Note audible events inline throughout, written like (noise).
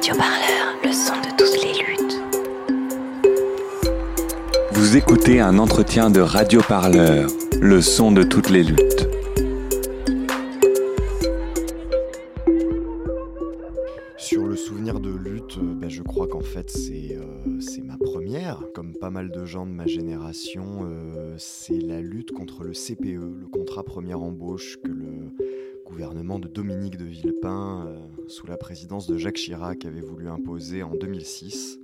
Radio Parleur, le son de toutes les luttes. Vous écoutez un entretien de Radio Parleur, le son de toutes les luttes. Sur le souvenir de lutte, euh, ben, je crois qu'en fait c'est euh, c'est ma première. Comme pas mal de gens de ma génération, euh, c'est la lutte contre le CPE, le contrat première embauche que le de Dominique de Villepin, euh, sous la présidence de Jacques Chirac, avait voulu imposer en 2006.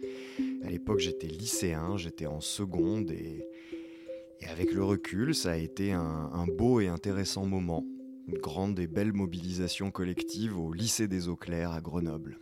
À l'époque j'étais lycéen, j'étais en seconde et, et avec le recul ça a été un, un beau et intéressant moment. Une grande et belle mobilisation collective au lycée des Eaux Claires à Grenoble.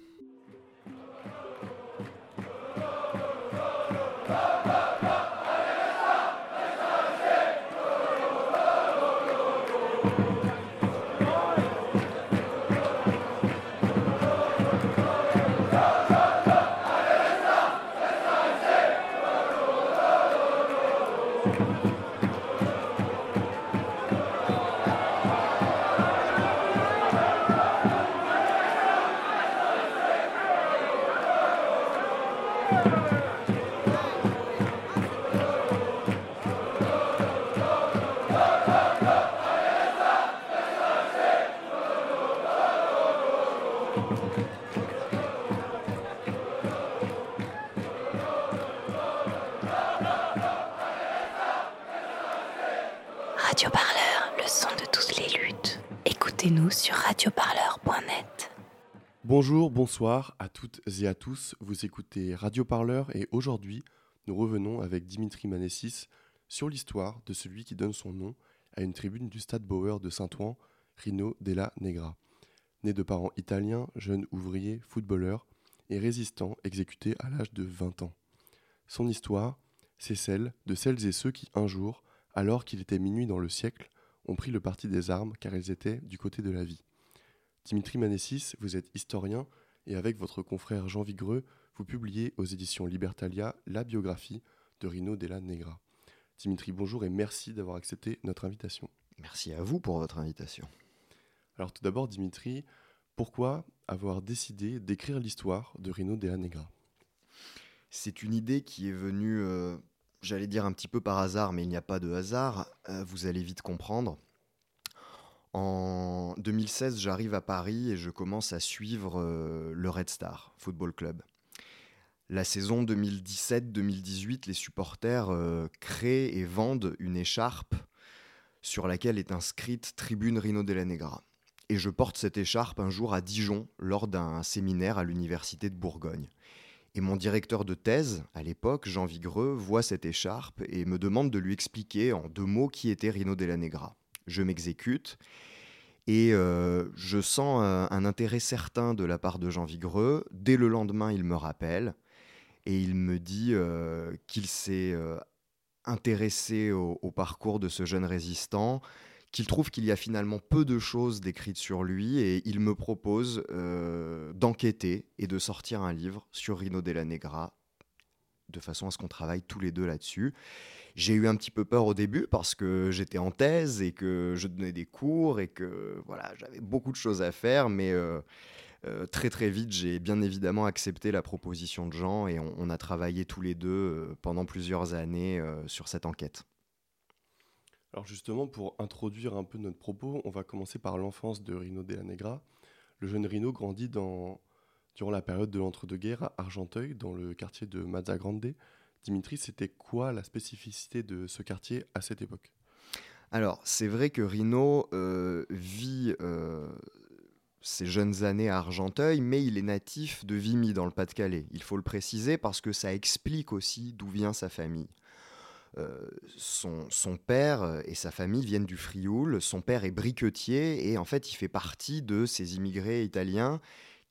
Radio Parleur, le son de toutes les luttes. Écoutez-nous sur radioparleur.net. Bonjour, bonsoir à toutes et à tous. Vous écoutez Radio Parleur et aujourd'hui, nous revenons avec Dimitri Manessis sur l'histoire de celui qui donne son nom à une tribune du Stade Bauer de Saint-Ouen, Rino Della Negra. Né de parents italiens, jeune ouvrier, footballeur et résistant exécuté à l'âge de 20 ans. Son histoire, c'est celle de celles et ceux qui, un jour, alors qu'il était minuit dans le siècle, ont pris le parti des armes car ils étaient du côté de la vie. Dimitri Manessis, vous êtes historien et avec votre confrère Jean Vigreux, vous publiez aux éditions Libertalia la biographie de Rino Della Negra. Dimitri, bonjour et merci d'avoir accepté notre invitation. Merci à vous pour votre invitation. Alors tout d'abord, Dimitri, pourquoi avoir décidé d'écrire l'histoire de Rino Della Negra C'est une idée qui est venue, euh, j'allais dire un petit peu par hasard, mais il n'y a pas de hasard, euh, vous allez vite comprendre. En 2016, j'arrive à Paris et je commence à suivre euh, le Red Star Football Club. La saison 2017-2018, les supporters créent et vendent une écharpe sur laquelle est inscrite Tribune Rino della Negra. Et je porte cette écharpe un jour à Dijon lors d'un séminaire à l'université de Bourgogne. Et mon directeur de thèse, à l'époque, Jean Vigreux, voit cette écharpe et me demande de lui expliquer en deux mots qui était Rino della Negra. Je m'exécute et euh, je sens un, intérêt certain de la part de Jean Vigreux. Dès le lendemain, il me rappelle et il me dit euh, qu'il s'est euh, intéressé au parcours de ce jeune résistant, qu'il trouve qu'il y a finalement peu de choses décrites sur lui et il me propose euh, d'enquêter et de sortir un livre sur Rino della Negra de façon à ce qu'on travaille tous les deux là-dessus. J'ai eu un petit peu peur au début parce que j'étais en thèse et que je donnais des cours et que voilà, j'avais beaucoup de choses à faire, mais euh, euh, très très vite, j'ai bien évidemment accepté la proposition de Jean et on, a travaillé tous les deux pendant plusieurs années sur cette enquête. Alors justement, pour introduire un peu notre propos, on va commencer par l'enfance de Rino Della Negra. Le jeune Rino grandit dans, durant la période de l'entre-deux-guerres à Argenteuil, dans le quartier de Mazzagrande. Dimitri, c'était quoi la spécificité de ce quartier à cette époque? Alors, c'est vrai que Rino euh, vit euh, ses jeunes années à Argenteuil, mais il est natif de Vimy dans le Pas-de-Calais. Il faut le préciser parce que ça explique aussi d'où vient sa famille. Euh, son, père euh, et sa famille viennent du Frioul. Son père est briquetier et en fait, il fait partie de ces immigrés italiens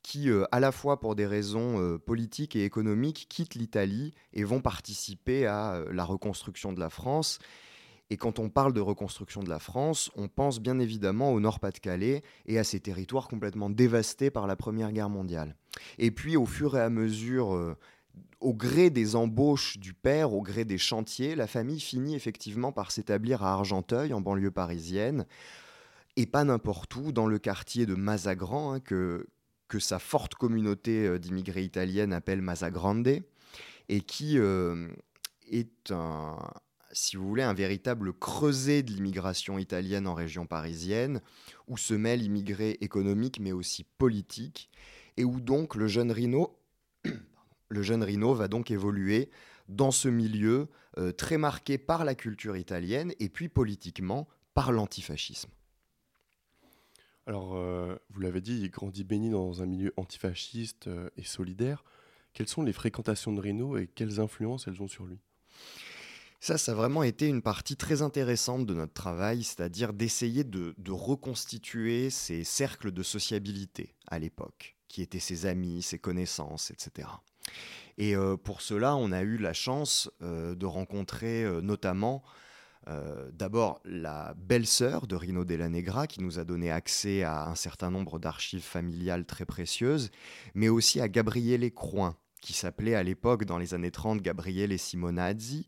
qui, euh, à la fois pour des raisons politiques et économiques, quittent l'Italie et vont participer à la reconstruction de la France. Et quand on parle de reconstruction de la France, on pense bien évidemment au Nord-Pas-de-Calais et à ces territoires complètement dévastés par la Première Guerre mondiale. Et puis, au fur et à mesure, au gré des embauches du père, au gré des chantiers, la famille finit effectivement par s'établir à Argenteuil, en banlieue parisienne, et pas n'importe où, dans le quartier de Mazagran, hein, que, que sa forte communauté d'immigrés italiennes appelle Masagrande, et qui est un, si vous voulez, un véritable creuset de l'immigration italienne en région parisienne, où se mêlent immigrés économiques mais aussi politiques, et où donc le jeune Rino, le jeune Rino va donc évoluer dans ce milieu euh, très marqué par la culture italienne et puis politiquement par l'antifascisme. Alors, euh, vous l'avez dit, il grandit béni dans un milieu antifasciste euh, et solidaire. Quelles sont les fréquentations de Rino et quelles influences elles ont sur lui? Ça, ça a vraiment été une partie très intéressante de notre travail, c'est-à-dire d'essayer de, reconstituer ces cercles de sociabilité à l'époque, qui étaient ses amis, ses connaissances, etc. Et euh, pour cela, on a eu la chance euh, de rencontrer euh, notamment d'abord la belle-sœur de Rino Della Negra, qui nous a donné accès à un certain nombre d'archives familiales très précieuses, mais aussi à Gabriele Croin, qui s'appelait à l'époque, dans les années 30, Gabriele Simonazzi,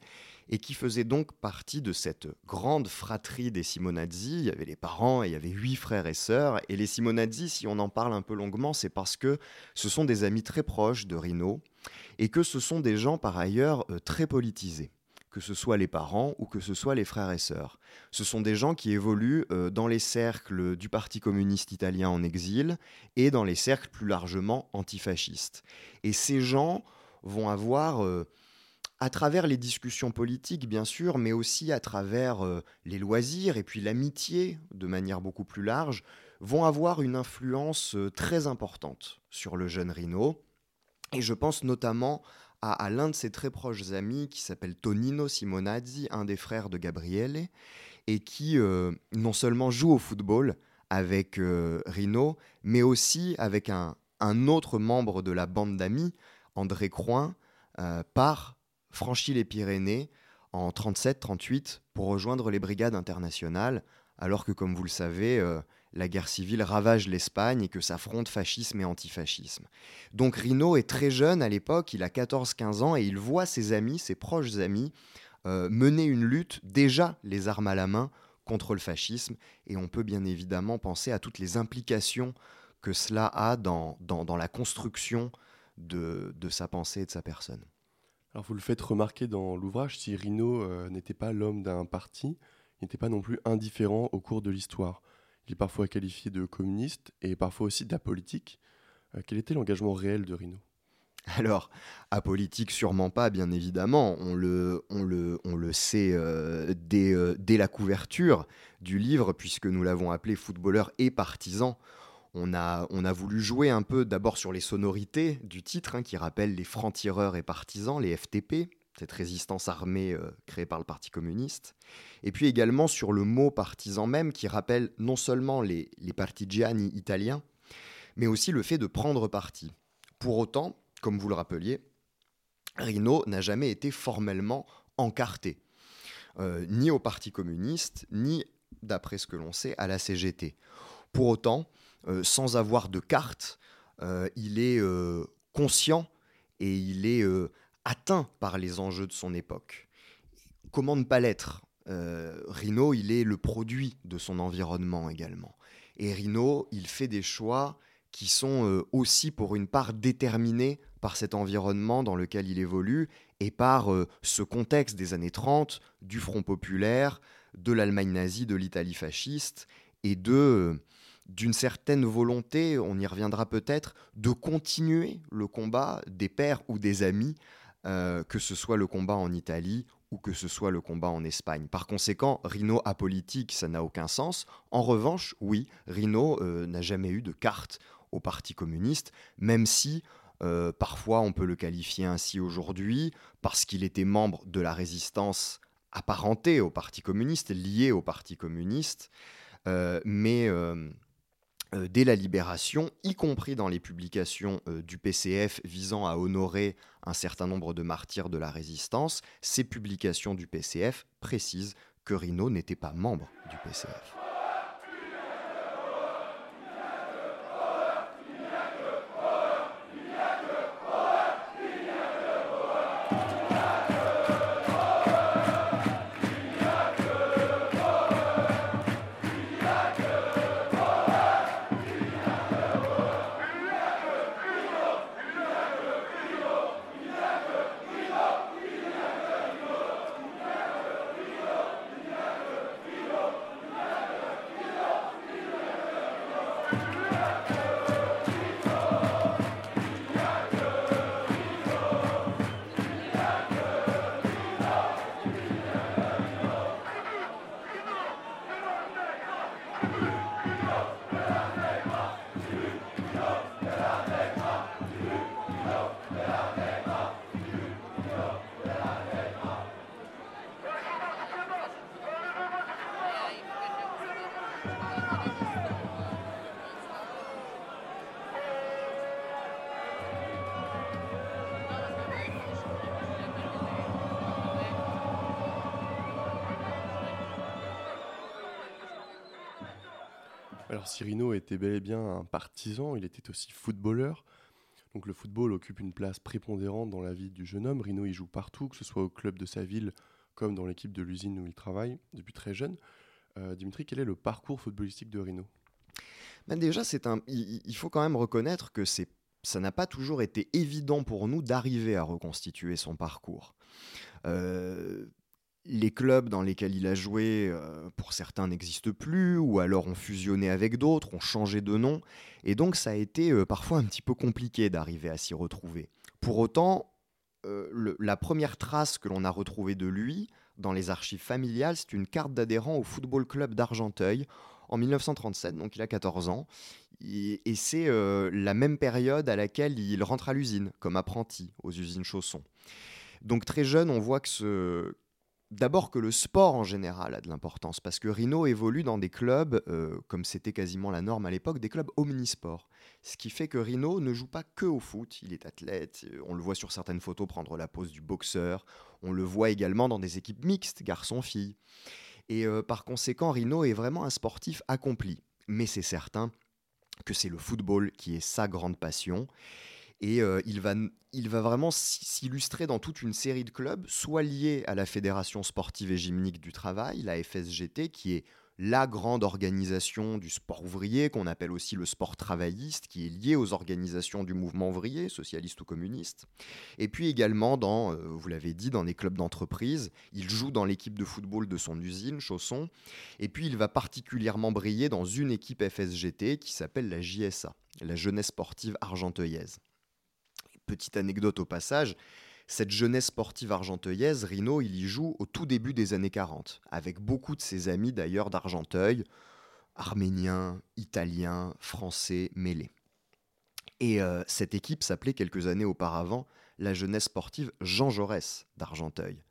et qui faisait donc partie de cette grande fratrie des Simonazzi. Il y avait les parents et il y avait huit frères et sœurs. Et les Simonazzi, si on en parle un peu longuement, c'est parce que ce sont des amis très proches de Rino et que ce sont des gens par ailleurs euh, très politisés que ce soit les parents ou que ce soit les frères et sœurs. Ce sont des gens qui évoluent euh, dans les cercles du Parti communiste italien en exil et dans les cercles plus largement antifascistes. Et ces gens vont avoir euh, à travers les discussions politiques, bien sûr, mais aussi à travers euh, les loisirs et puis l'amitié, de manière beaucoup plus large, vont avoir une influence euh, très importante sur le jeune Rino. Et je pense notamment à, l'un de ses très proches amis qui s'appelle Tonino Simonazzi, un des frères de Gabriele, et qui euh, non seulement joue au football avec Rino, mais aussi avec un, un, autre membre de la bande d'amis, André Croin, par franchit les Pyrénées en 37-38 pour rejoindre les brigades internationales, alors que, comme vous le savez, euh, la guerre civile ravage l'Espagne et que s'affrontent fascisme et antifascisme. Donc Rino est très jeune à l'époque, il a 14-15 ans et il voit ses amis, ses proches amis, euh, mener une lutte, déjà les armes à la main, contre le fascisme. Et on peut bien évidemment penser à toutes les implications que cela a dans, dans, la construction de, de sa pensée et de sa personne. Alors vous le faites remarquer dans l'ouvrage, si Rino euh, n'était pas l'homme d'un parti, il n'était pas non plus indifférent au cours de l'histoire. Il est parfois qualifié de communiste et parfois aussi d'apolitique. Euh, quel était l'engagement réel de Rino alors, apolitique, sûrement pas, bien évidemment. On le, sait euh, dès, dès, la couverture du livre, puisque nous l'avons appelé footballeur et partisan. On a, voulu jouer un peu d'abord sur les sonorités du titre, hein, qui rappellent les francs-tireurs et partisans, les FTP, cette résistance armée euh, créée par le Parti communiste. Et puis également sur le mot partisan même, qui rappelle non seulement les, partigiani italiens, mais aussi le fait de prendre parti. Pour autant, comme vous le rappeliez, Rino n'a jamais été formellement encarté, euh, ni au Parti communiste, ni, d'après ce que l'on sait, à la CGT. Pour autant, sans avoir de carte, euh, il est euh, conscient et il est atteint par les enjeux de son époque. Comment ne pas l'être? Rino, il est le produit de son environnement également. Et Rino, il fait des choix qui sont aussi pour une part déterminés par cet environnement dans lequel il évolue et par ce contexte des années 30, du Front populaire, de l'Allemagne nazie, de l'Italie fasciste et de d'une certaine volonté, on y reviendra peut-être, de continuer le combat des pères ou des amis, euh, que ce soit le combat en Italie ou que ce soit le combat en Espagne. Par conséquent, Rino apolitique, ça n'a aucun sens. En revanche, oui, Rino euh, n'a jamais eu de carte au Parti communiste, même si euh, parfois on peut le qualifier ainsi aujourd'hui, parce qu'il était membre de la résistance apparentée au Parti communiste, lié au Parti communiste. mais dès la libération, y compris dans les publications euh, du PCF visant à honorer un certain nombre de martyrs de la résistance, ces publications du PCF précisent que Rino n'était pas membre du PCF. Alors Cyrino était bel et bien un partisan, il était aussi footballeur. Donc le football occupe une place prépondérante dans la vie du jeune homme. Rino y joue partout, que ce soit au club de sa ville comme dans l'équipe de l'usine où il travaille depuis très jeune. Euh, Dimitri, quel est le parcours footballistique de Rino? Ben Déjà, c'est un, il, faut quand même reconnaître que c'est, ça n'a pas toujours été évident pour nous d'arriver à reconstituer son parcours. Euh, les clubs dans lesquels il a joué, euh, pour certains, n'existent plus, ou alors ont fusionné avec d'autres, ont changé de nom, et donc ça a été euh, parfois un petit peu compliqué d'arriver à s'y retrouver. Pour autant, euh, la première trace que l'on a retrouvée de lui dans les archives familiales, c'est une carte d'adhérent au Football Club d'Argenteuil en 1937, donc il a 14 ans, et, et c'est la même période à laquelle il rentre à l'usine, comme apprenti aux usines Chaussons. Donc très jeune, on voit que ce, D'abord que le sport en général a de l'importance, parce que Rino évolue dans des clubs, euh, comme c'était quasiment la norme à l'époque, des clubs omnisports. Ce qui fait que Rino ne joue pas que au foot, il est athlète, euh, on le voit sur certaines photos prendre la pose du boxeur, on le voit également dans des équipes mixtes, garçon-fille. Et euh, par conséquent, Rino est vraiment un sportif accompli. Mais c'est certain que c'est le football qui est sa grande passion. Et euh, il, va, vraiment s'illustrer dans toute une série de clubs, soit liés à la Fédération sportive et gymnique du travail, la FSGT, qui est la grande organisation du sport ouvrier, qu'on appelle aussi le sport travailliste, qui est lié aux organisations du mouvement ouvrier, socialiste ou communiste. Et puis également, dans, euh, vous l'avez dit, dans les clubs d'entreprise. Il joue dans l'équipe de football de son usine, Chausson. Et puis il va particulièrement briller dans une équipe FSGT qui s'appelle la JSA, la Jeunesse Sportive Argenteuillaise petite anecdote au passage, cette jeunesse sportive argenteuillaise, Rino, il y joue au tout début des années 40, avec beaucoup de ses amis d'ailleurs d'Argenteuil, arméniens, italiens, français, mêlés. Et euh, cette équipe s'appelait quelques années auparavant la jeunesse sportive Jean Jaurès d'Argenteuil.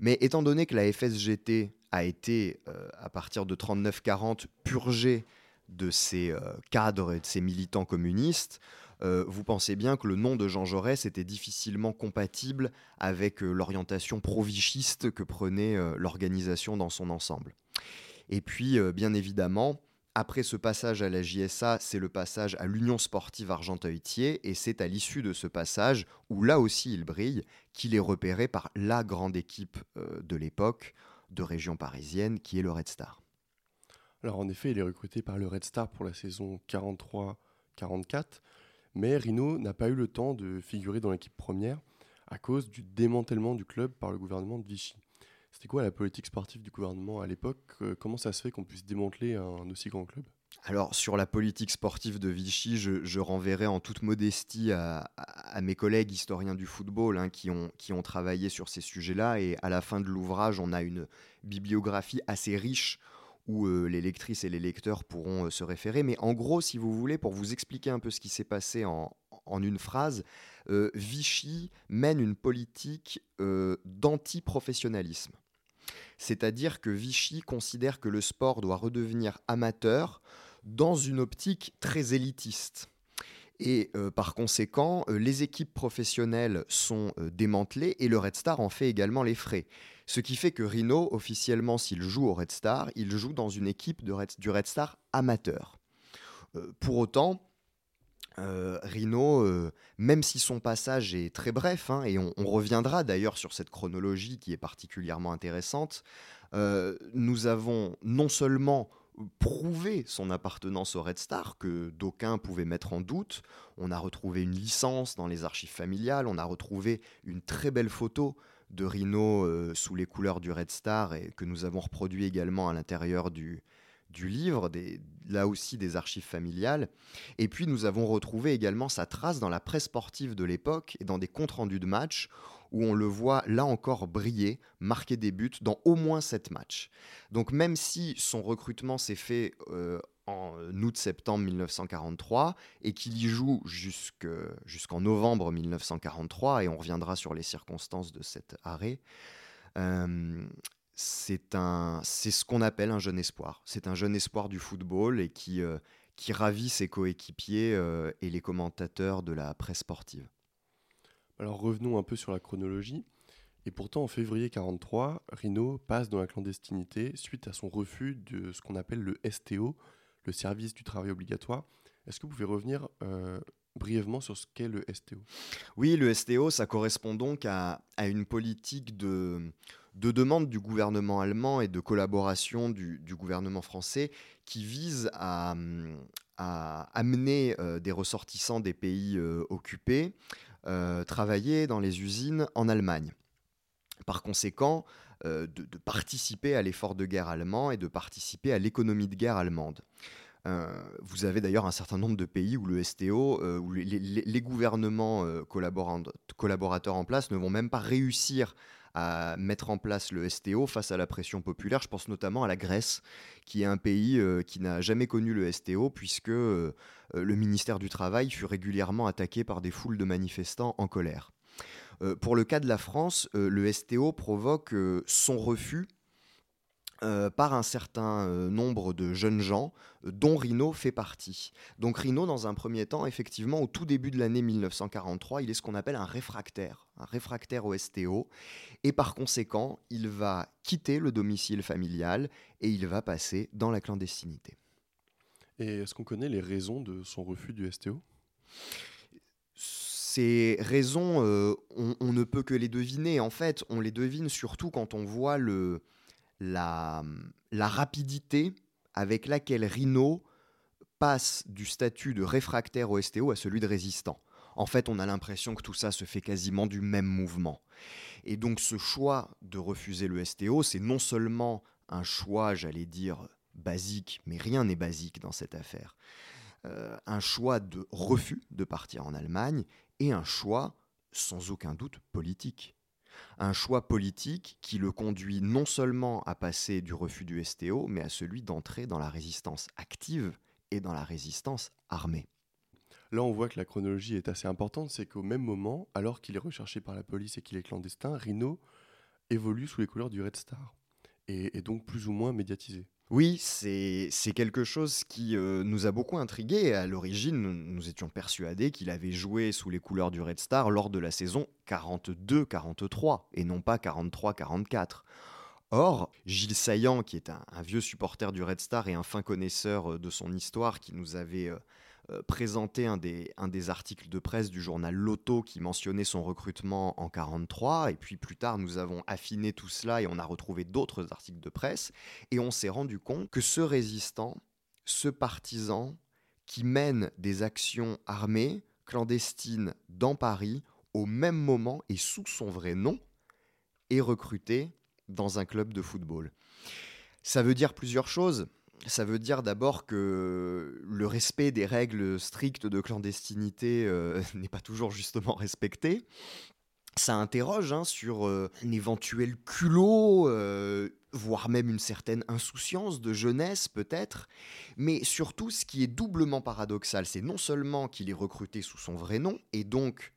Mais étant donné que la FSGT a été, euh, à partir de 39-40, purgée de ses euh, cadres et de ses militants communistes, euh, vous pensez bien que le nom de Jean Jaurès était difficilement compatible avec euh, l'orientation pro-vichiste que prenait euh, l'organisation dans son ensemble. Et puis, bien évidemment, après ce passage à la JSA, c'est le passage à l'Union sportive Argenteuil-Thiers, et c'est à l'issue de ce passage, où là aussi il brille, qu'il est repéré par la grande équipe de l'époque de région parisienne, qui est le Red Star. Alors en effet, il est recruté par le Red Star pour la saison 43-44. Mais Rino n'a pas eu le temps de figurer dans l'équipe première à cause du démantèlement du club par le gouvernement de Vichy. C'était quoi la politique sportive du gouvernement à l'époque? Euh, Comment ça se fait qu'on puisse démanteler un aussi grand club? Alors sur la politique sportive de Vichy, je, renverrai en toute modestie à, mes collègues historiens du football hein, qui, ont, qui ont travaillé sur ces sujets-là. Et à la fin de l'ouvrage, on a une bibliographie assez riche où euh, les lectrices et les lecteurs pourront euh, se référer. Mais en gros, si vous voulez, pour vous expliquer un peu ce qui s'est passé en, une phrase, euh, Vichy mène une politique d'anti-professionnalisme. C'est-à-dire que Vichy considère que le sport doit redevenir amateur dans une optique très élitiste. Et par conséquent, les équipes professionnelles sont démantelées et le Red Star en fait également les frais. Ce qui fait que Rino, officiellement, s'il joue au Red Star, il joue dans une équipe du Red Star amateur. Euh, pour autant, euh, Rino, euh, même si son passage est très bref, hein, et on, reviendra d'ailleurs sur cette chronologie qui est particulièrement intéressante, nous avons non seulement prouvé son appartenance au Red Star, que d'aucuns pouvaient mettre en doute, on a retrouvé une licence dans les archives familiales, on a retrouvé une très belle photo de Rhino euh, sous les couleurs du Red Star et que nous avons reproduit également à l'intérieur du, du livre, des, là aussi des archives familiales. Et puis nous avons retrouvé également sa trace dans la presse sportive de l'époque et dans des comptes rendus de matchs où on le voit là encore briller, marquer des buts dans au moins sept matchs. Donc même si son recrutement s'est fait euh, en août-septembre 1943 et qu'il y joue jusqu'en novembre 1943, et on reviendra sur les circonstances de cet arrêt, euh, c'est ce qu'on appelle un jeune espoir. C'est un jeune espoir du football et qui, euh, ravit ses coéquipiers euh, et les commentateurs de la presse sportive. Alors revenons un peu sur la chronologie. Et pourtant, en février 1943, Rino passe dans la clandestinité suite à son refus de ce qu'on appelle le STO, le service du travail obligatoire. Est-ce que vous pouvez revenir euh, brièvement sur ce qu'est le STO Oui, le STO, ça correspond donc à, à une politique de, de demande du gouvernement allemand et de collaboration du, du gouvernement français qui vise à, à amener euh, des ressortissants des pays euh, occupés travailler dans les usines en Allemagne. Par conséquent, de, de, participer à l'effort de guerre allemand et de participer à l'économie de guerre allemande. vous avez d'ailleurs un certain nombre de pays où le STO, où les, gouvernements collaborateurs en place ne vont même pas réussir à mettre en place le STO face à la pression populaire. Je pense notamment à la Grèce, qui est un pays euh, qui n'a jamais connu le STO, puisque euh, le ministère du Travail fut régulièrement attaqué par des foules de manifestants en colère. Euh, pour le cas de la France, euh, le STO provoque euh, son refus par un certain nombre de jeunes gens, dont Rino fait partie. Donc Rino, dans un premier temps, effectivement, au tout début de l'année 1943, il est ce qu'on appelle un réfractaire, un réfractaire au STO, et par conséquent, il va quitter le domicile familial et il va passer dans la clandestinité. Et est-ce qu'on connaît les raisons de son refus du STO ces raisons, euh, on, ne peut que les deviner. En fait, on les devine surtout quand on voit la, la, rapidité avec laquelle Rhino passe du statut de réfractaire au STO à celui de résistant. En fait, on a l'impression que tout ça se fait quasiment du même mouvement. Et donc ce choix de refuser le STO, c'est non seulement un choix, j'allais dire, basique, mais rien n'est basique dans cette affaire. Euh, un choix de refus de partir en Allemagne et un choix sans aucun doute politique un choix politique qui le conduit non seulement à passer du refus du STO, mais à celui d'entrer dans la résistance active et dans la résistance armée. Là, on voit que la chronologie est assez importante, c'est qu'au même moment, alors qu'il est recherché par la police et qu'il est clandestin, Rino évolue sous les couleurs du Red Star et est donc plus ou moins médiatisé. Oui, c'est quelque chose qui euh, nous a beaucoup intrigué. À l'origine, nous, étions persuadés qu'il avait joué sous les couleurs du Red Star lors de la saison 42-43 et non pas 43-44. Or, Gilles Saillant, qui est un, un, vieux supporter du Red Star et un fin connaisseur euh, de son histoire, qui nous avait euh, euh, présenté un des, articles de presse du journal Loto qui mentionnait son recrutement en 43. Et puis plus tard, nous avons affiné tout cela et on a retrouvé d'autres articles de presse. Et on s'est rendu compte que ce résistant, ce partisan, qui mène des actions armées clandestines dans Paris, au même moment et sous son vrai nom, est recruté dans un club de football. Ça veut dire plusieurs choses ça veut dire d'abord que le respect des règles strictes de clandestinité euh, (laughs) n'est pas toujours justement respecté. Ça interroge hein, sur euh, un éventuel culot, euh, voire même une certaine insouciance de jeunesse peut-être. Mais surtout, ce qui est doublement paradoxal, c'est non seulement qu'il est recruté sous son vrai nom, et donc,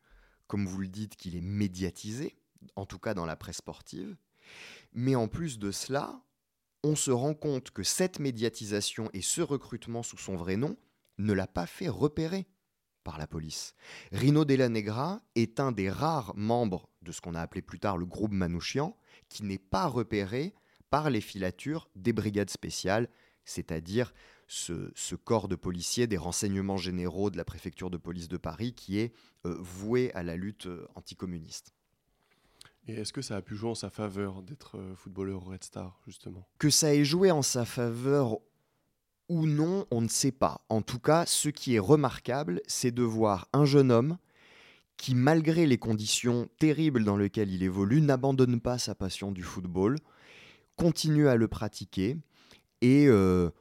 comme vous le dites, qu'il est médiatisé, en tout cas dans la presse sportive, mais en plus de cela, on se rend compte que cette médiatisation et ce recrutement sous son vrai nom ne l'a pas fait repérer par la police. Rino Della Negra est un des rares membres de ce qu'on a appelé plus tard le groupe Manouchian qui n'est pas repéré par les filatures des brigades spéciales, c'est-à-dire ce, corps de policiers des renseignements généraux de la préfecture de police de Paris qui est euh, voué à la lutte euh, anticommuniste. Et est-ce que ça a pu jouer en sa faveur d'être euh, footballeur Red Star, justement? Que ça ait joué en sa faveur ou non, on ne sait pas. En tout cas, ce qui est remarquable, c'est de voir un jeune homme qui, malgré les conditions terribles dans lesquelles il évolue, n'abandonne pas sa passion du football, continue à le pratiquer et euh,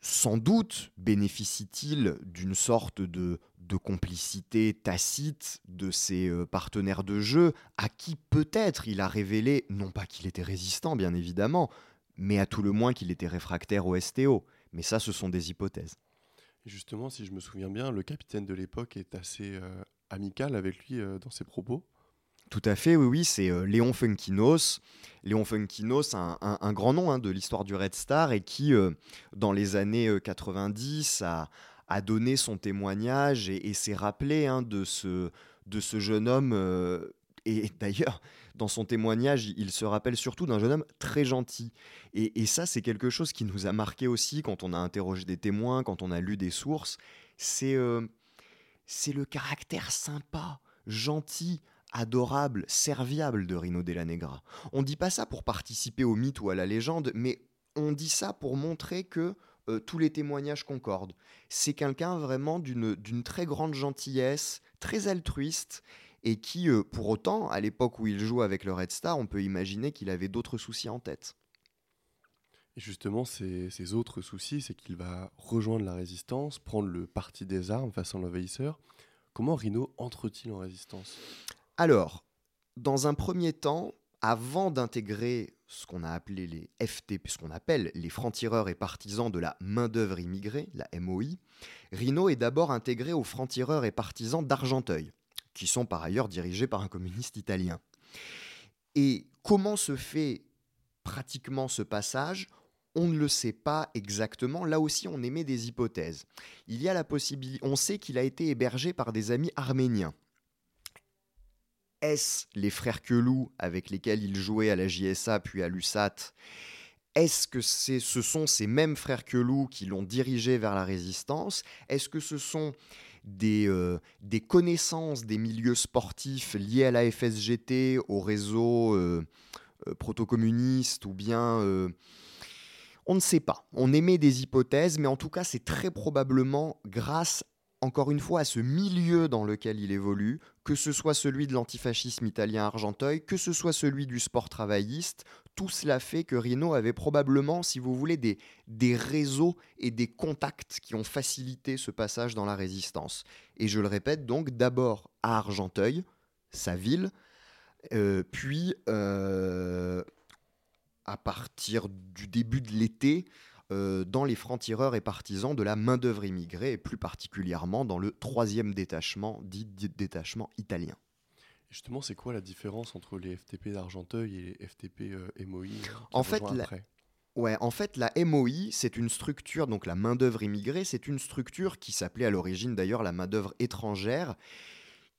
sans doute bénéficie-t-il d'une sorte de, de, complicité tacite de ses euh, partenaires de jeu, à qui peut-être il a révélé, non pas qu'il était résistant bien évidemment, mais à tout le moins qu'il était réfractaire au STO. Mais ça, ce sont des hypothèses. Justement, si je me souviens bien, le capitaine de l'époque est assez euh, amical avec lui euh, dans ses propos. Tout à fait, oui, oui, c'est euh, Léon Funkinos. Léon Funkinos, un, grand nom hein, de l'histoire du Red Star et qui, euh, dans les années 90, euh, a, a, donné son témoignage et, s'est rappelé hein, de, ce, de ce jeune homme. et d'ailleurs, dans son témoignage, il se rappelle surtout d'un jeune homme très gentil. Et, et ça, c'est quelque chose qui nous a marqué aussi quand on a interrogé des témoins, quand on a lu des sources. C'est c'est le caractère sympa, gentil, adorable, serviable de Rino Della Negra. On dit pas ça pour participer au mythe ou à la légende, mais on dit ça pour montrer que euh, tous les témoignages concordent. C'est quelqu'un vraiment d'une très grande gentillesse, très altruiste, et qui, euh, pour autant, à l'époque où il joue avec le Red Star, on peut imaginer qu'il avait d'autres soucis en tête. Et justement, ces, autres soucis, c'est qu'il va rejoindre la résistance, prendre le parti des armes face à l'envahisseur. Comment Rino entre-t-il en résistance? Alors, dans un premier temps, avant d'intégrer ce qu'on a appelé les FTP, ce qu'on appelle les francs-tireurs et partisans de la main-d'œuvre immigrée, la MOI, Rino est d'abord intégré aux francs-tireurs et partisans d'Argenteuil, qui sont par ailleurs dirigés par un communiste italien. Et comment se fait pratiquement ce passage? On ne le sait pas exactement. Là aussi, on émet des hypothèses. Il y a la possibilité. On sait qu'il a été hébergé par des amis arméniens est-ce les frères Queloux avec lesquels il jouait à la JSA puis à l'USAT Est-ce que ce sont ces mêmes frères Queloux qui l'ont dirigé vers la résistance? Est-ce que ce sont des, euh, connaissances des milieux sportifs liés à la FSGT, au réseau euh, euh, proto-communiste ou bien... on ne sait pas. On émet des hypothèses, mais en tout cas, c'est très probablement grâce encore une fois, à ce milieu dans lequel il évolue, que ce soit celui de l'antifascisme italien Argenteuil, que ce soit celui du sport travailliste, tout cela fait que Rino avait probablement, si vous voulez, des, des réseaux et des contacts qui ont facilité ce passage dans la résistance. Et je le répète donc, d'abord à Argenteuil, sa ville, euh, puis euh, à partir du début de l'été, euh, dans les francs-tireurs et partisans de la main-d'œuvre immigrée, et plus particulièrement dans le troisième détachement, dit, détachement italien. Justement, c'est quoi la différence entre les FTP d'Argenteuil et les FTP euh, MOI euh, En fait, la... Ouais, en fait, la MOI, c'est une structure, donc la main-d'œuvre immigrée, c'est une structure qui s'appelait à l'origine d'ailleurs la main-d'œuvre étrangère,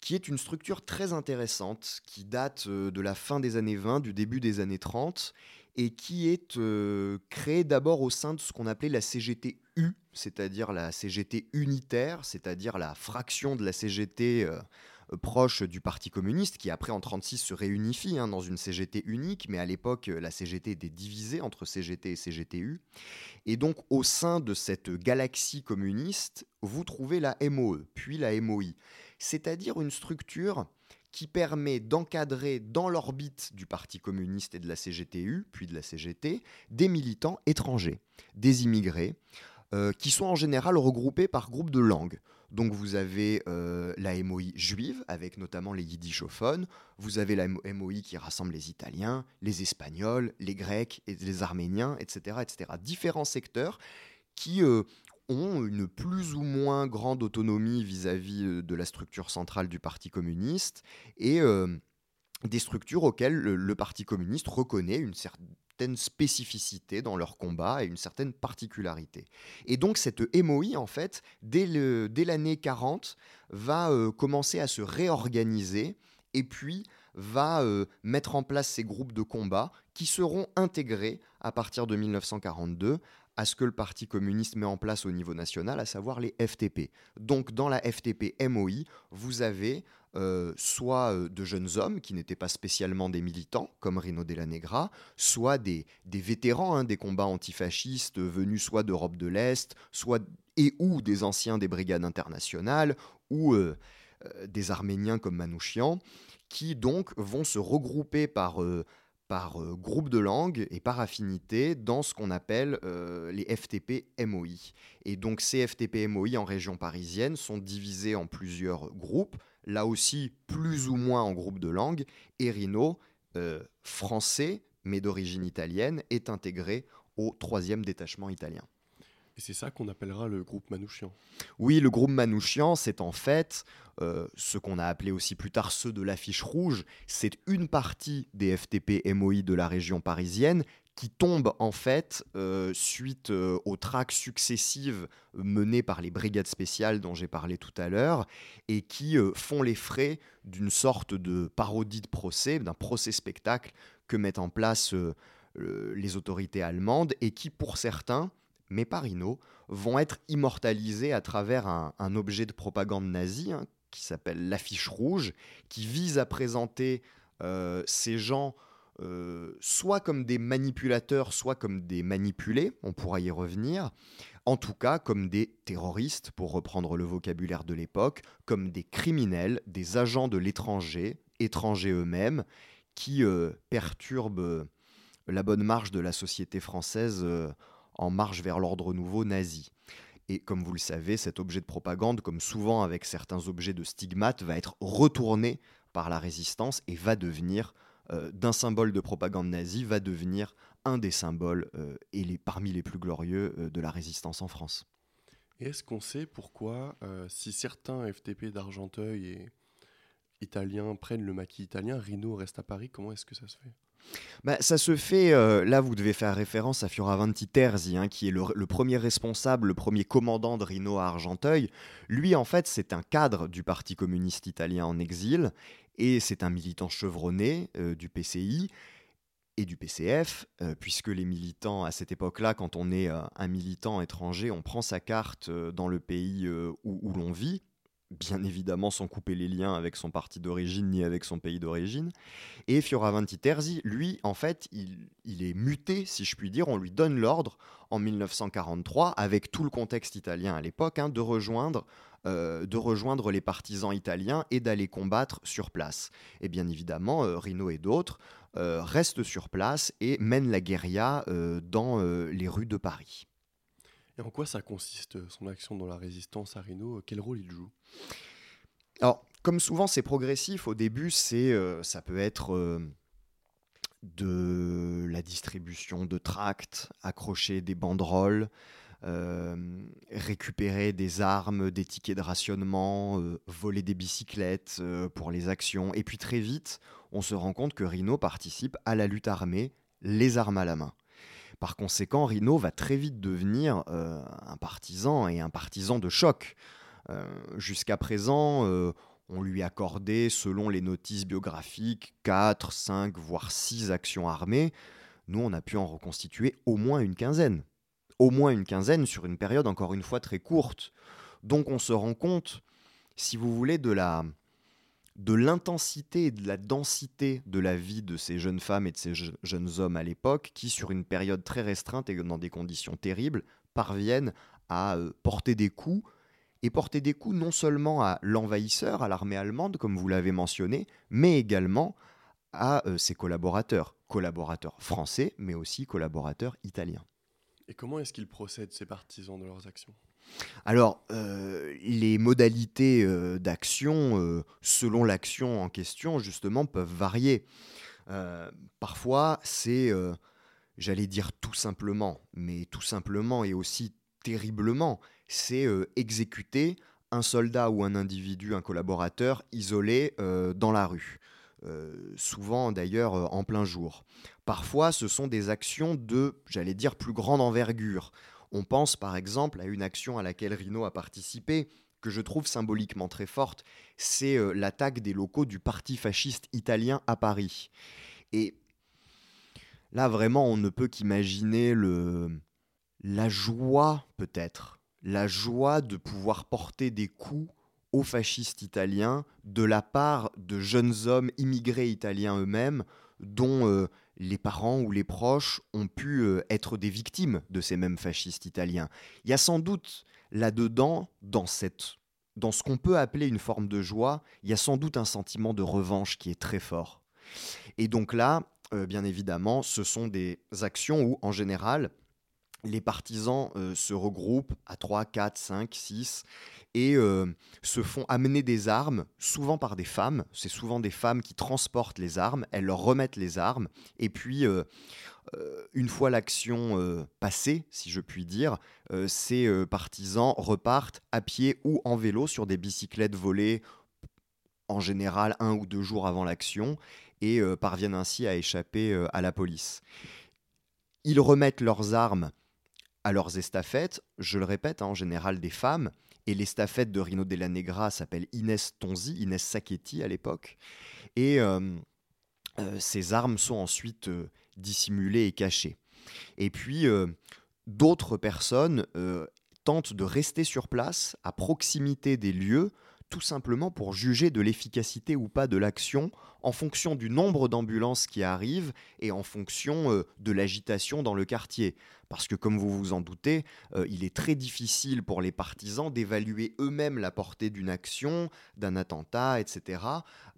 qui est une structure très intéressante, qui date de la fin des années 20, du début des années 30, et qui est euh, créé d'abord au sein de ce qu'on appelait la CGT-U, c'est-à-dire la CGT unitaire, c'est-à-dire la fraction de la CGT euh, proche du Parti communiste, qui après en 1936 se réunifie hein, dans une CGT unique, mais à l'époque la CGT était divisée entre CGT et CGTU. Et donc au sein de cette galaxie communiste, vous trouvez la MOE, puis la MOI, c'est-à-dire une structure qui permet d'encadrer dans l'orbite du Parti communiste et de la CGTU, puis de la CGT, des militants étrangers, des immigrés, euh, qui sont en général regroupés par groupe de langues. Donc vous avez euh, la MOI juive, avec notamment les yiddishophones, vous avez la MOI qui rassemble les Italiens, les Espagnols, les Grecs, et les Arméniens, etc. etc. Différents secteurs qui euh, ont une plus ou moins grande autonomie vis-à-vis euh, de la structure centrale du Parti communiste et euh, des structures auxquelles le, Parti communiste reconnaît une certaine spécificité dans leur combat et une certaine particularité. Et donc cette MOI, en fait, dès l'année 40, va euh, commencer à se réorganiser et puis va mettre en place ces groupes de combat qui seront intégrés à partir de 1942 à ce que le Parti communiste met en place au niveau national, à savoir les FTP. Donc dans la FTP MOI, vous avez euh, soit euh, de jeunes hommes qui n'étaient pas spécialement des militants, comme Rino Della Negra, soit des, vétérans hein, des combats antifascistes venus soit d'Europe de l'Est, soit et ou des anciens des brigades internationales, ou euh, des Arméniens comme Manouchian, qui donc vont se regrouper par par euh, groupe de langue et par affinité dans ce qu'on appelle euh, les FTP MOI. Et donc ces FTP MOI en région parisienne sont divisés en plusieurs groupes, là aussi plus ou moins en groupes de langue, et Rino, euh, français mais d'origine italienne, est intégré au troisième détachement italien. Et c'est ça qu'on appellera le groupe Manouchian. Oui, le groupe Manouchian, c'est en fait euh, ce qu'on a appelé aussi plus tard ceux de l'affiche rouge. C'est une partie des FTP MOI de la région parisienne qui tombe en fait euh, suite euh, aux traques successives menées par les brigades spéciales dont j'ai parlé tout à l'heure et qui font les frais d'une sorte de parodie de procès, d'un procès-spectacle que mettent en place les autorités allemandes et qui, pour certains, mais par vont être immortalisés à travers un, objet de propagande nazie hein, qui s'appelle l'affiche rouge, qui vise à présenter euh, ces gens euh, soit comme des manipulateurs, soit comme des manipulés, on pourra y revenir, en tout cas comme des terroristes, pour reprendre le vocabulaire de l'époque, comme des criminels, des agents de l'étranger, étrangers eux-mêmes, qui euh, perturbent la bonne marche de la société française en marche vers l'ordre nouveau nazi. Et comme vous le savez, cet objet de propagande, comme souvent avec certains objets de stigmate, va être retourné par la résistance et va devenir, euh, d'un symbole de propagande nazie, va devenir un des symboles euh, et les, parmi les plus glorieux euh, de la résistance en France. Et est-ce qu'on sait pourquoi, si certains FTP d'Argenteuil et italiens prennent le maquis italien, Rino reste à Paris, comment est-ce que ça se fait? Bah, ça se fait, euh, là vous devez faire référence à Fioravanti Terzi, hein, qui est le, premier responsable, le premier commandant de Rino à Argenteuil. Lui en fait c'est un cadre du Parti communiste italien en exil, et c'est un militant chevronné euh, du PCI et du PCF, euh, puisque les militants à cette époque-là, quand on est un militant étranger, on prend sa carte dans le pays où l'on vit, bien évidemment sans couper les liens avec son parti d'origine ni avec son pays d'origine. Et Fioravanti Terzi, lui, en fait, il, est muté, si je puis dire, on lui donne l'ordre en 1943, avec tout le contexte italien à l'époque, hein, de, rejoindre, euh, de rejoindre les partisans italiens et d'aller combattre sur place. Et bien évidemment, euh, Rino et d'autres euh, restent sur place et mènent la guérilla dans les rues de Paris. En quoi ça consiste, euh, son action dans la résistance à Rhino euh, Quel rôle il joue? Alors, comme souvent, c'est progressif. Au début, c'est, euh, ça peut être de la distribution de tracts, accrocher des banderoles, récupérer des armes, des tickets de rationnement, voler des bicyclettes pour les actions. Et puis très vite, on se rend compte que Rhino participe à la lutte armée, les armes à la main. Par conséquent, Rino va très vite devenir euh, un partisan et un partisan de choc. Euh, jusqu'à présent, euh, on lui accordait, selon les notices biographiques, 4, 5, voire 6 actions armées. Nous, on a pu en reconstituer au moins une quinzaine. Au moins une quinzaine sur une période encore une fois très courte. Donc on se rend compte, si vous voulez, de la, de l'intensité et de la densité de la vie de ces jeunes femmes et de ces jeunes hommes à l'époque qui, sur une période très restreinte et dans des conditions terribles, parviennent à euh, porter des coups et porter des coups non seulement à l'envahisseur, à l'armée allemande, comme vous l'avez mentionné, mais également à euh, ses collaborateurs, collaborateurs français, mais aussi collaborateurs italiens. Et comment est-ce qu'ils procèdent, ces partisans, de leurs actions? Alors, euh, les modalités euh, d'action, euh, selon l'action en question, justement, peuvent varier. parfois, c'est, j'allais dire tout simplement, mais tout simplement et aussi terriblement, c'est exécuter un soldat ou un individu, un collaborateur isolé dans la rue. souvent d'ailleurs en plein jour. Parfois, ce sont des actions de, j'allais dire, plus grande envergure. On pense par exemple à une action à laquelle Rino a participé, que je trouve symboliquement très forte, c'est euh, l'attaque des locaux du parti fasciste italien à Paris. Et là vraiment on ne peut qu'imaginer le la joie peut-être, la joie de pouvoir porter des coups aux fascistes italiens de la part de jeunes hommes immigrés italiens eux-mêmes dont euh, les parents ou les proches ont pu euh, être des victimes de ces mêmes fascistes italiens. Il y a sans doute là-dedans, dans, cette, dans ce qu'on peut appeler une forme de joie, il y a sans doute un sentiment de revanche qui est très fort. Et donc là, bien évidemment, ce sont des actions où, en général, les partisans se regroupent à 3, 4, 5, 6 et se font amener des armes, souvent par des femmes. C'est souvent des femmes qui transportent les armes, elles leur remettent les armes, et puis une fois l'action passée, si je puis dire, ces partisans repartent à pied ou en vélo sur des bicyclettes volées en général un ou deux jours avant l'action et parviennent ainsi à échapper à la police. Ils remettent leurs armes à leurs estafettes, je le répète, hein, en général des femmes, et l'estafette de Rino Della Negra s'appelle Inès Tonzi, Inès Sacchetti à l'époque, et euh, euh, ces armes sont ensuite euh, dissimulées et cachées. Et puis, d'autres personnes tentent de rester sur place, à proximité des lieux, tout simplement pour juger de l'efficacité ou pas de l'action en fonction du nombre d'ambulances qui arrivent et en fonction euh, de l'agitation dans le quartier. Parce que comme vous vous en doutez, euh, il est très difficile pour les partisans d'évaluer eux-mêmes la portée d'une action, d'un attentat, etc.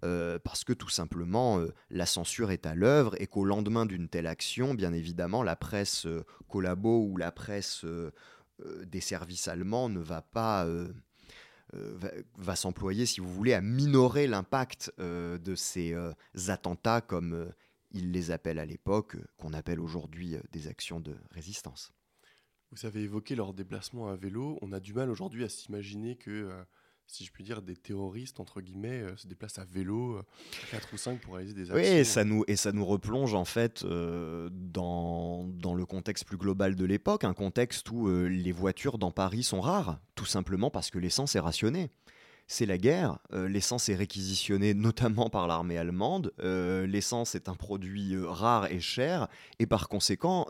Euh, parce que tout simplement, la censure est à l'œuvre et qu'au lendemain d'une telle action, bien évidemment, la presse collabo ou la presse des services allemands ne va pas euh, va, s'employer, si vous voulez, à minorer l'impact euh, de ces euh, attentats, comme il les appelle à l'époque, qu'on appelle aujourd'hui des actions de résistance. Vous avez évoqué leur déplacement à vélo. On a du mal aujourd'hui à s'imaginer que si je puis dire, des terroristes, entre guillemets, euh, se déplacent à vélo, 4 euh, ou 5 pour réaliser des actions. Oui, et ça nous, et ça nous replonge en fait euh, dans, dans le contexte plus global de l'époque, un contexte où les voitures dans Paris sont rares, tout simplement parce que l'essence est rationnée c'est la guerre. l'essence est réquisitionnée (laughs) notamment par l'armée allemande. l'essence est un produit rare et cher. Et par conséquent,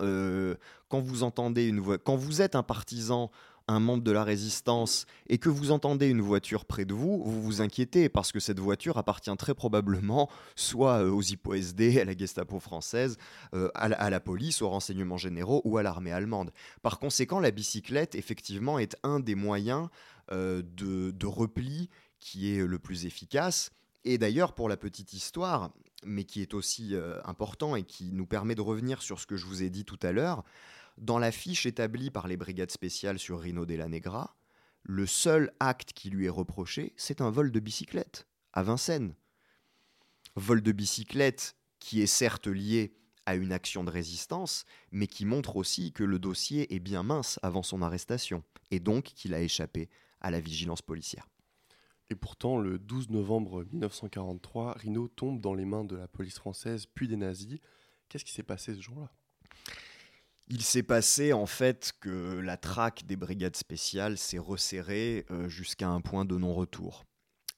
quand vous entendez une voix, quand vous êtes un partisan un membre de la résistance et que vous entendez une voiture près de vous, vous vous inquiétez parce que cette voiture appartient très probablement soit euh, aux IPO-SD, à la Gestapo française, euh, à, la, police, aux renseignements généraux ou à l'armée allemande. Par conséquent, la bicyclette, effectivement, est un des moyens euh, de, repli qui est le plus efficace. Et d'ailleurs, pour la petite histoire, mais qui est aussi important et qui nous permet de revenir sur ce que je vous ai dit tout à l'heure, dans la fiche établie par les brigades spéciales sur Rino Della Negra, le seul acte qui lui est reproché, c'est un vol de bicyclette à Vincennes. Vol de bicyclette qui est certes lié à une action de résistance, mais qui montre aussi que le dossier est bien mince avant son arrestation, et donc qu'il a échappé à la vigilance policière. Et pourtant, le 12 novembre 1943, Rino tombe dans les mains de la police française, puis des nazis. Qu'est-ce qui s'est passé ce jour-là? Il s'est passé en fait que la traque des brigades spéciales s'est resserrée euh, jusqu'à un point de non-retour.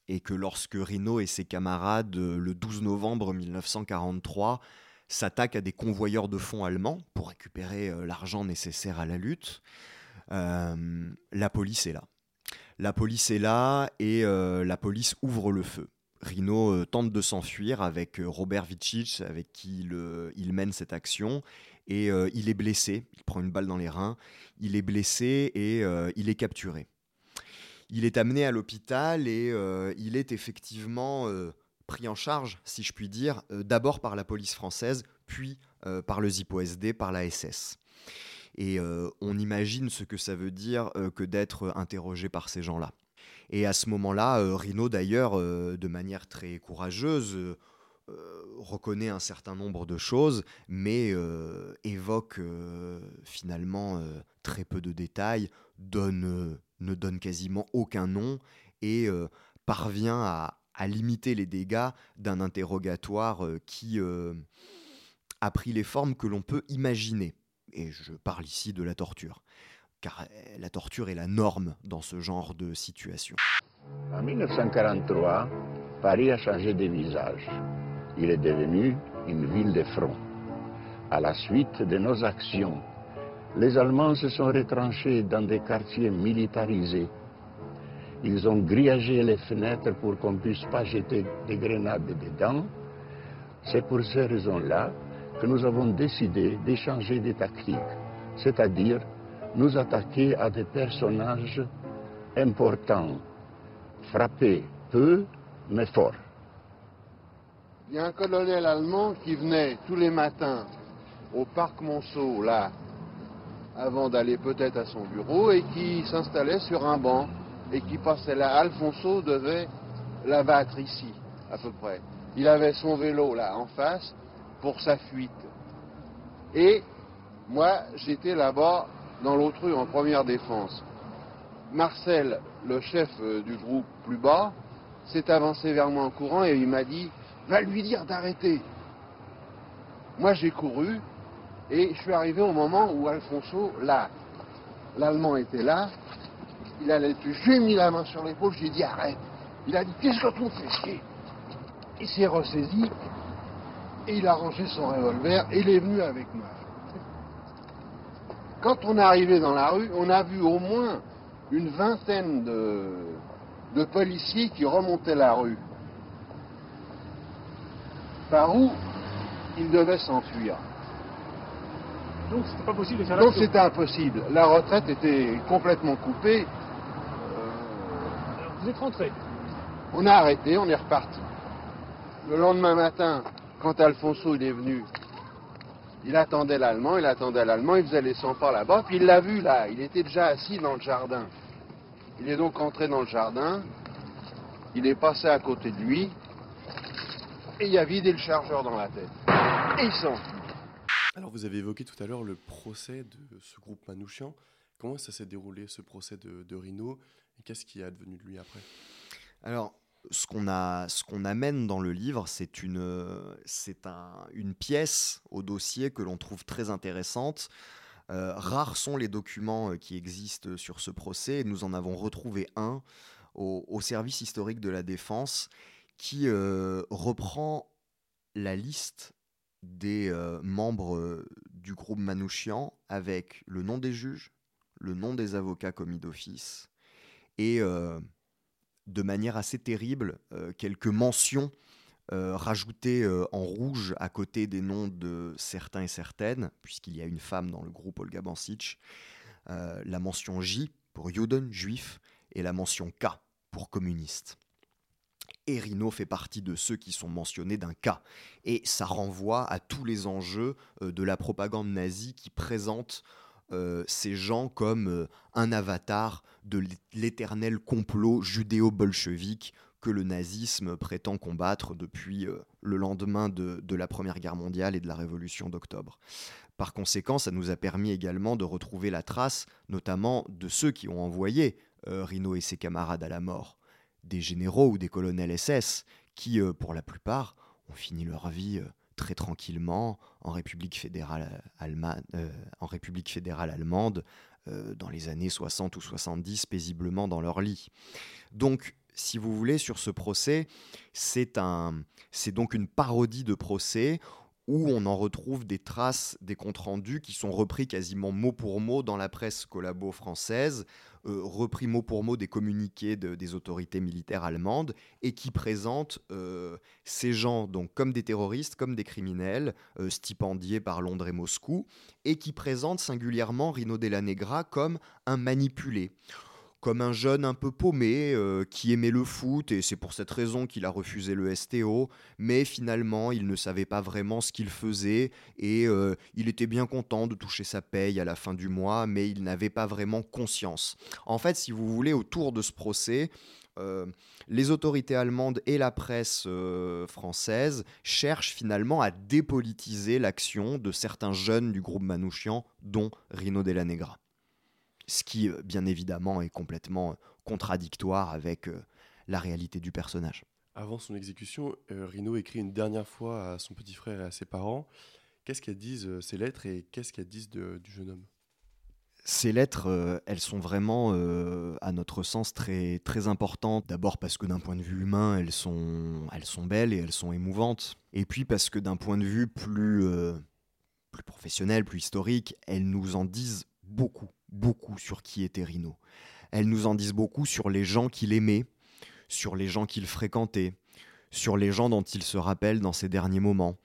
Et que lorsque Rino et ses camarades, euh, le 12 novembre 1943, s'attaquent à des convoyeurs de fonds allemands pour récupérer euh, l'argent nécessaire à la lutte, la police est là. La police est là et la police ouvre le feu. Rino tente de s'enfuir avec Robert Vicic, avec qui il mène cette action, et euh, il est blessé, il prend une balle dans les reins, il est blessé et euh, il est capturé. Il est amené à l'hôpital et euh, il est effectivement pris en charge, si je puis dire, d'abord par la police française, puis par le ZIPO-SD, par la SS. Et on imagine ce que ça veut dire que d'être interrogé par ces gens-là. Et à ce moment-là, Rino, d'ailleurs, de manière très courageuse, euh, reconnaît un certain nombre de choses, mais euh, évoque euh, finalement très peu de détails, ne donne quasiment aucun nom et parvient à, à, limiter les dégâts d'un interrogatoire qui a pris les formes que l'on peut imaginer. Et je parle ici de la torture, car la torture est la norme dans ce genre de situation. En 1943, Paris a changé de visage il est devenu une ville de front. À la suite de nos actions, les Allemands se sont retranchés dans des quartiers militarisés. Ils ont grillagé les fenêtres pour qu'on ne puisse pas jeter des grenades dedans. C'est pour ces raisons-là que nous avons décidé d'échanger des tactiques, c'est-à-dire nous attaquer à des personnages importants, frapper peu mais fort. Il y a un colonel allemand qui venait tous les matins au parc Monceau, là, avant d'aller peut-être à son bureau, et qui s'installait sur un banc et qui passait là. Alfonso devait l'abattre ici, à peu près. Il avait son vélo là en face pour sa fuite. Et moi, j'étais là-bas dans l'autre rue en première défense. Marcel, le chef euh, du groupe plus bas, s'est avancé vers moi en courant et il m'a dit Va lui dire d'arrêter. Moi, j'ai couru et je suis arrivé au moment où Alfonso, là, l'Allemand était là, il allait J'ai mis la main sur l'épaule, j'ai dit arrête. Il a dit Qu'est-ce que tu fais chier? Il s'est ressaisi et il a rangé son revolver et il est venu avec moi. Quand on est arrivé dans la rue, on a vu au moins une vingtaine de policiers qui remontaient la rue. Par où ils devaient s'enfuir. Donc c'était pas possible de faire Donc c'était impossible. La retraite était complètement coupée. Vous êtes rentré On a arrêté, on est reparti. Le lendemain matin, quand Alfonso il est venu, il attendait l'Allemand, il attendait l'Allemand, il faisait les 100 pas là-bas, puis il l'a vu là, il était déjà assis dans le jardin. Il est donc entré dans le jardin, il est passé à côté de lui, et il a vidé le chargeur dans la tête. Et il s'en Alors vous avez évoqué tout à l'heure le procès de ce groupe Manouchian. Comment ça s'est déroulé ce procès de, de Rino et qu'est-ce qui est advenu de lui après? Alors, ce qu'on a, ce qu'on amène dans le livre, c'est une, c'est un, une pièce au dossier que l'on trouve très intéressante. Euh, rares sont les documents euh, qui existent sur ce procès. Nous en avons retrouvé un au, au service historique de la défense qui euh, reprend la liste des euh, membres euh, du groupe Manouchian avec le nom des juges, le nom des avocats commis d'office et de manière assez terrible quelques mentions rajoutées en rouge à côté des noms de certains et certaines, puisqu'il y a une femme dans le groupe Olga Bancic, la mention J pour Juden, juif, et la mention K pour communiste. Et Rino fait partie de ceux qui sont mentionnés d'un cas. Et ça renvoie à tous les enjeux euh, de la propagande nazie qui présente euh, ces gens comme euh, un avatar de l'é- l'éternel complot judéo-bolchevique que le nazisme prétend combattre depuis le lendemain de, la Première Guerre mondiale et de la Révolution d'octobre. Par conséquent, ça nous a permis également de retrouver la trace, notamment de ceux qui ont envoyé Rino et ses camarades à la mort, des généraux ou des colonels SS, qui, euh, pour la plupart, ont fini leur vie euh, très tranquillement en République fédérale, euh, allemande dans les années 60 ou 70, paisiblement dans leur lit. Donc, si vous voulez, sur ce procès, c'est un, c'est donc une parodie de procès où on en retrouve des traces des comptes rendus qui sont repris quasiment mot pour mot dans la presse collabo française, euh, repris mot pour mot des communiqués de- des autorités militaires allemandes et qui présentent euh, ces gens donc comme des terroristes, comme des criminels, euh, stipendiés par Londres et Moscou, et qui présentent singulièrement Rino Della Negra comme un manipulé comme un jeune un peu paumé euh, qui aimait le foot et c'est pour cette raison qu'il a refusé le STO, mais finalement il ne savait pas vraiment ce qu'il faisait et euh, il était bien content de toucher sa paye à la fin du mois, mais il n'avait pas vraiment conscience. En fait, si vous voulez, autour de ce procès, euh, les autorités allemandes et la presse française cherchent finalement à dépolitiser l'action de certains jeunes du groupe Manouchian, dont Rino Della Negra ce qui, euh, bien évidemment, est complètement euh, contradictoire avec euh, la réalité du personnage. Avant son exécution, Rino écrit une dernière fois à son petit frère et à ses parents. Qu'est-ce qu'elles disent ces lettres et qu'est-ce qu'elles disent de- du jeune homme? Ces lettres, euh, elles sont vraiment, euh, à notre sens, très, très importantes. D'abord parce que d'un point de vue humain, elles sont, elles sont belles et elles sont émouvantes. Et puis parce que d'un point de vue plus, euh, plus professionnel, plus historique, elles nous en disent beaucoup, beaucoup sur qui était Rino. Elles nous en disent beaucoup sur les gens qu'il aimait, sur les gens qu'il fréquentait, sur les gens dont il se rappelle dans ses derniers moments.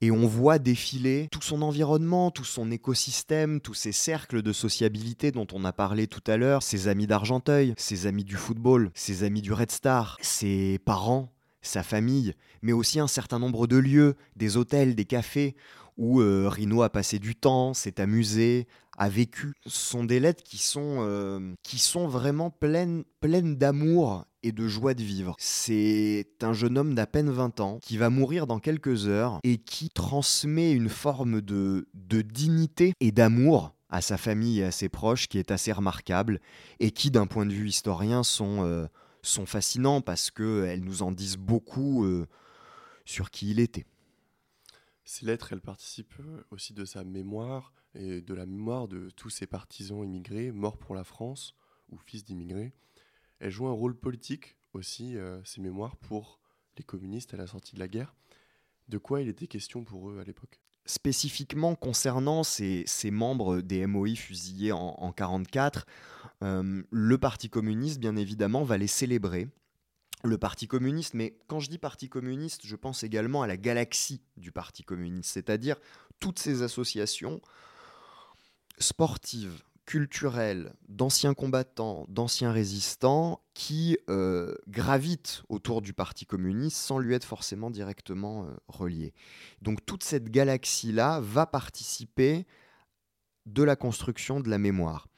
Et on voit défiler tout son environnement, tout son écosystème, tous ces cercles de sociabilité dont on a parlé tout à l'heure, ses amis d'Argenteuil, ses amis du football, ses amis du Red Star, ses parents, sa famille, mais aussi un certain nombre de lieux, des hôtels, des cafés, où euh, Rino a passé du temps, s'est amusé, a vécu. Sont des lettres qui sont, euh, qui sont vraiment pleines, pleines d'amour et de joie de vivre. C'est un jeune homme d'à peine 20 ans qui va mourir dans quelques heures et qui transmet une forme de, de dignité et d'amour à sa famille et à ses proches qui est assez remarquable et qui, d'un point de vue historien, sont, euh, sont fascinants parce qu'elles nous en disent beaucoup euh, sur qui il était. Ces lettres, elles participent aussi de sa mémoire et de la mémoire de tous ces partisans immigrés morts pour la France ou fils d'immigrés. Elles jouent un rôle politique aussi, ces mémoires, pour les communistes à la sortie de la guerre. De quoi il était question pour eux à l'époque? Spécifiquement concernant ces, membres des MOI fusillés en 1944, euh, le Parti communiste, bien évidemment, va les célébrer. Le Parti communiste, mais quand je dis Parti communiste, je pense également à la galaxie du Parti communiste, c'est-à-dire toutes ces associations sportives, culturels d'anciens combattants, d'anciens résistants qui euh, gravitent autour du Parti communiste sans lui être forcément directement euh, reliés. Donc toute cette galaxie-là va participer de la construction de la mémoire.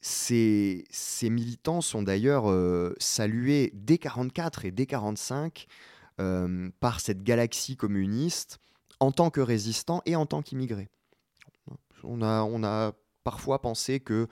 Ces, ces militants sont d'ailleurs euh, salués dès 1944 et dès 1945 par cette galaxie communiste en tant que résistants et en tant qu'immigrés. On a, parfois pensé que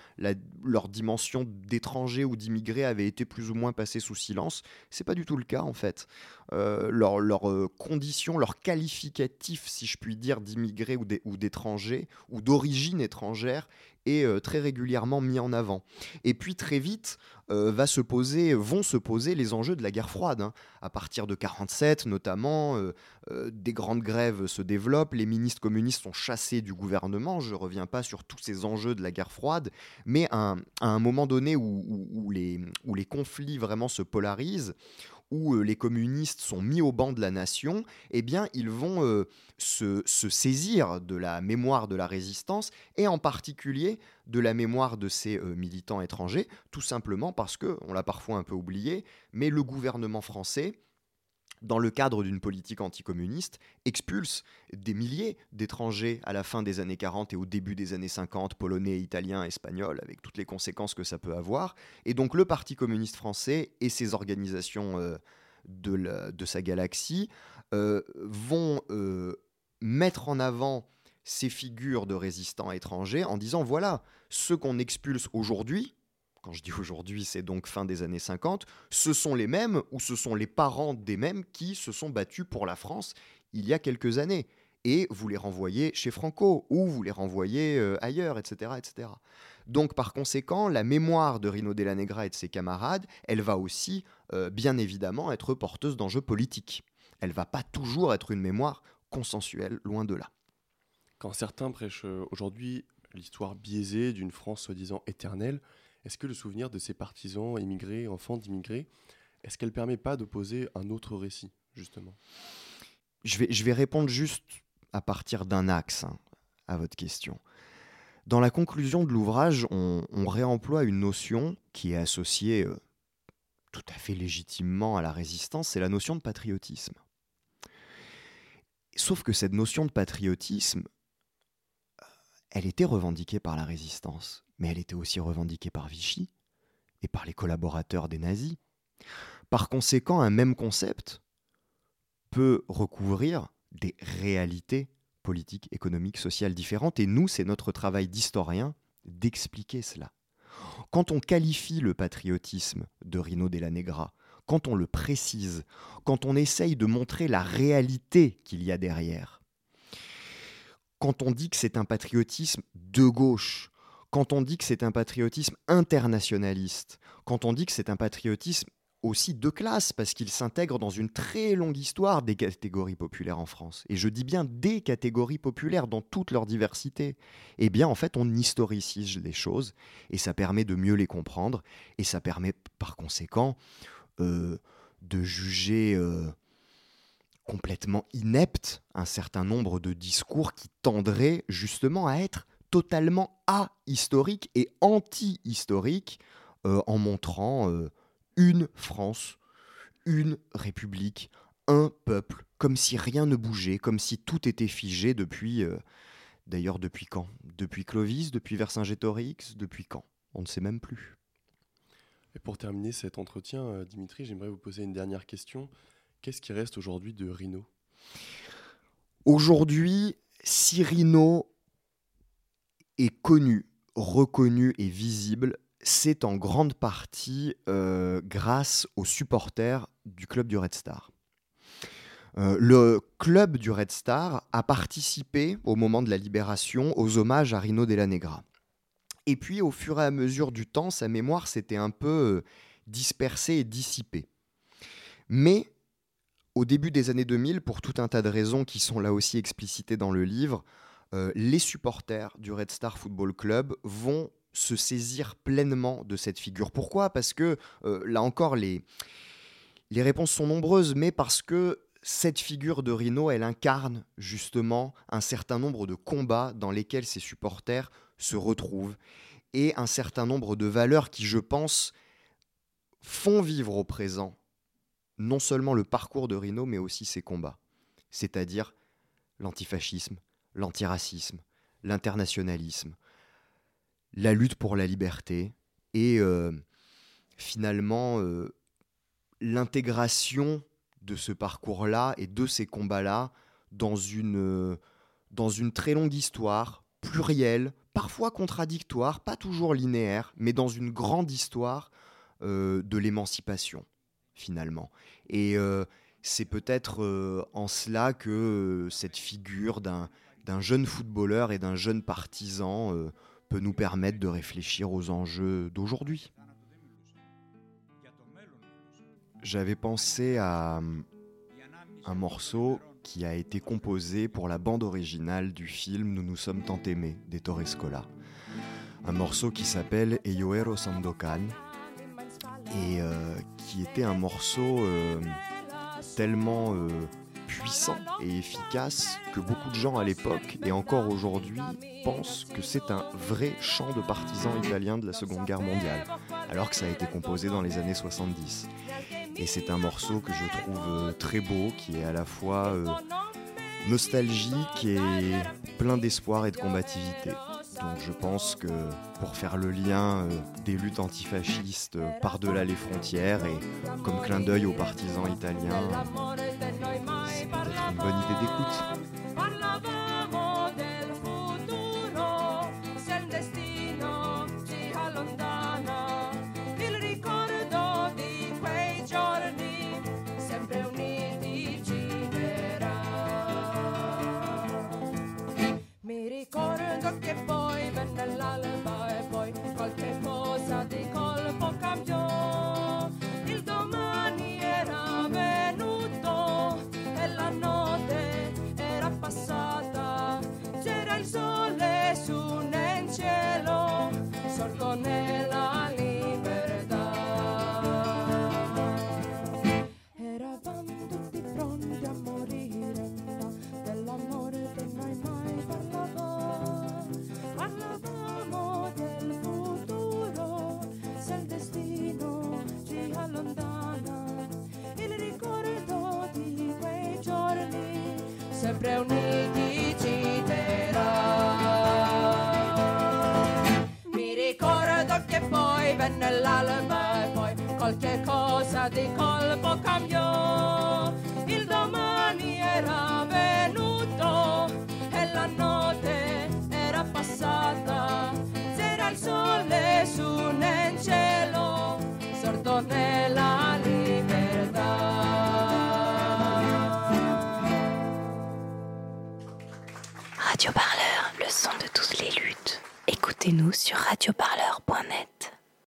leur dimension d'étrangers ou d'immigrés avait été plus ou moins passée sous silence. C'est pas du tout le cas en fait. Euh, leur, leur euh, condition, leur qualificatif, si je puis dire, d'immigrés ou d'étrangers ou d'origine étrangère est euh, très régulièrement mis en avant. Et puis très vite va se poser, vont se poser les enjeux de la guerre froide. Hein. À partir de 47 notamment, des grandes grèves se développent, les ministres communistes sont chassés du gouvernement. Je ne reviens pas sur tous ces enjeux de la guerre froide, mais à un, moment donné où les conflits vraiment se polarisent, où euh, les communistes sont mis au banc de la nation, eh bien, ils vont euh, se, saisir de la mémoire de la résistance et en particulier de la mémoire de ces euh, militants étrangers, tout simplement parce que, on l'a parfois un peu oublié, mais le gouvernement français dans le cadre d'une politique anticommuniste, expulse des milliers d'étrangers à la fin des années 40 et au début des années 50, polonais, italiens, espagnols, avec toutes les conséquences que ça peut avoir. Et donc le Parti communiste français et ses organisations euh, de, sa galaxie euh, vont euh, mettre en avant ces figures de résistants étrangers en disant voilà, ceux qu'on expulse aujourd'hui, quand je dis aujourd'hui, c'est donc fin des années 50, ce sont les mêmes ou ce sont les parents des mêmes qui se sont battus pour la France il y a quelques années. Et vous les renvoyez chez Franco ou vous les renvoyez euh, ailleurs, etc., etc. Donc par conséquent, la mémoire de Rino Della Negra et de ses camarades, elle va aussi, euh, bien évidemment, être porteuse d'enjeux politiques. Elle va pas toujours être une mémoire consensuelle, loin de là. Quand certains prêchent euh, aujourd'hui l'histoire biaisée d'une France soi-disant éternelle, est-ce que le souvenir de ces partisans immigrés, enfants d'immigrés, est-ce qu'elle permet pas d'opposer un autre récit, justement? Je vais, je vais répondre juste à partir d'un axe hein, à votre question. Dans la conclusion de l'ouvrage, on, réemploie une notion qui est associée euh, tout à fait légitimement à la résistance, c'est la notion de patriotisme. Sauf que cette notion de patriotisme, euh, elle était revendiquée par la résistance mais elle était aussi revendiquée par Vichy et par les collaborateurs des nazis. Par conséquent, un même concept peut recouvrir des réalités politiques, économiques, sociales différentes, et nous, c'est notre travail d'historien d'expliquer cela. Quand on qualifie le patriotisme de Rino Della Negra, quand on le précise, quand on essaye de montrer la réalité qu'il y a derrière, quand on dit que c'est un patriotisme de gauche, quand on dit que c'est un patriotisme internationaliste, quand on dit que c'est un patriotisme aussi de classe, parce qu'il s'intègre dans une très longue histoire des catégories populaires en France. Et je dis bien des catégories populaires dans toute leur diversité. Eh bien, en fait, on historicise les choses, et ça permet de mieux les comprendre, et ça permet par conséquent euh, de juger euh, complètement inepte un certain nombre de discours qui tendraient justement à être totalement ahistorique et anti-historique euh, en montrant euh, une France, une république, un peuple, comme si rien ne bougeait, comme si tout était figé depuis... euh, D'ailleurs, depuis quand? Depuis Clovis Depuis Vercingétorix Depuis quand? On ne sait même plus. Et pour terminer cet entretien, Dimitri, j'aimerais vous poser une dernière question. Qu'est-ce qui reste aujourd'hui de Rhino? Aujourd'hui, si Rhino est connu, reconnu et visible, c'est en grande partie euh, grâce aux supporters du club du Red Star. Euh, le club du Red Star a participé au moment de la libération aux hommages à Rino Della Negra. Et puis, au fur et à mesure du temps, sa mémoire s'était un peu euh, dispersée et dissipée. Mais au début des années 2000, pour tout un tas de raisons qui sont là aussi explicitées dans le livre, euh, les supporters du Red Star Football Club vont se saisir pleinement de cette figure. Pourquoi? Parce que, euh, là encore, les, les réponses sont nombreuses, mais parce que cette figure de Rino, elle incarne justement un certain nombre de combats dans lesquels ses supporters se retrouvent et un certain nombre de valeurs qui, je pense, font vivre au présent non seulement le parcours de Rino, mais aussi ses combats, c'est-à-dire l'antifascisme, l'antiracisme, l'internationalisme, la lutte pour la liberté et euh, finalement euh, l'intégration de ce parcours-là et de ces combats-là dans une, euh, dans une très longue histoire, plurielle, parfois contradictoire, pas toujours linéaire, mais dans une grande histoire de l'émancipation, finalement. Et c'est peut-être en cela que cette figure d'un d'un jeune footballeur et d'un jeune partisan euh, peut nous permettre de réfléchir aux enjeux d'aujourd'hui. J'avais pensé à euh, un morceau qui a été composé pour la bande originale du film Nous nous sommes tant aimés d'Ettore Scola. Un morceau qui s'appelle Eyoero Sandokan et euh, qui était un morceau tellement puissant et efficace que beaucoup de gens à l'époque et encore aujourd'hui pensent que c'est un vrai chant de partisans italiens de la Seconde Guerre mondiale, alors que ça a été composé dans les années 70. Et c'est un morceau que je trouve euh, très beau, qui est à la fois euh, nostalgique et plein d'espoir et de combativité. Donc je pense que pour faire le lien euh, des luttes antifascistes euh, par-delà les frontières et comme clin d'œil aux partisans italiens, euh, c'est une bonne idée d'écoute. Sempre uniti ci terrà. Mi ricordo che poi venne l'alba e poi qualche cosa di colpo cambiò. Il domani era venuto e la notte era passata. C'era il sole su nel cielo, sorto nella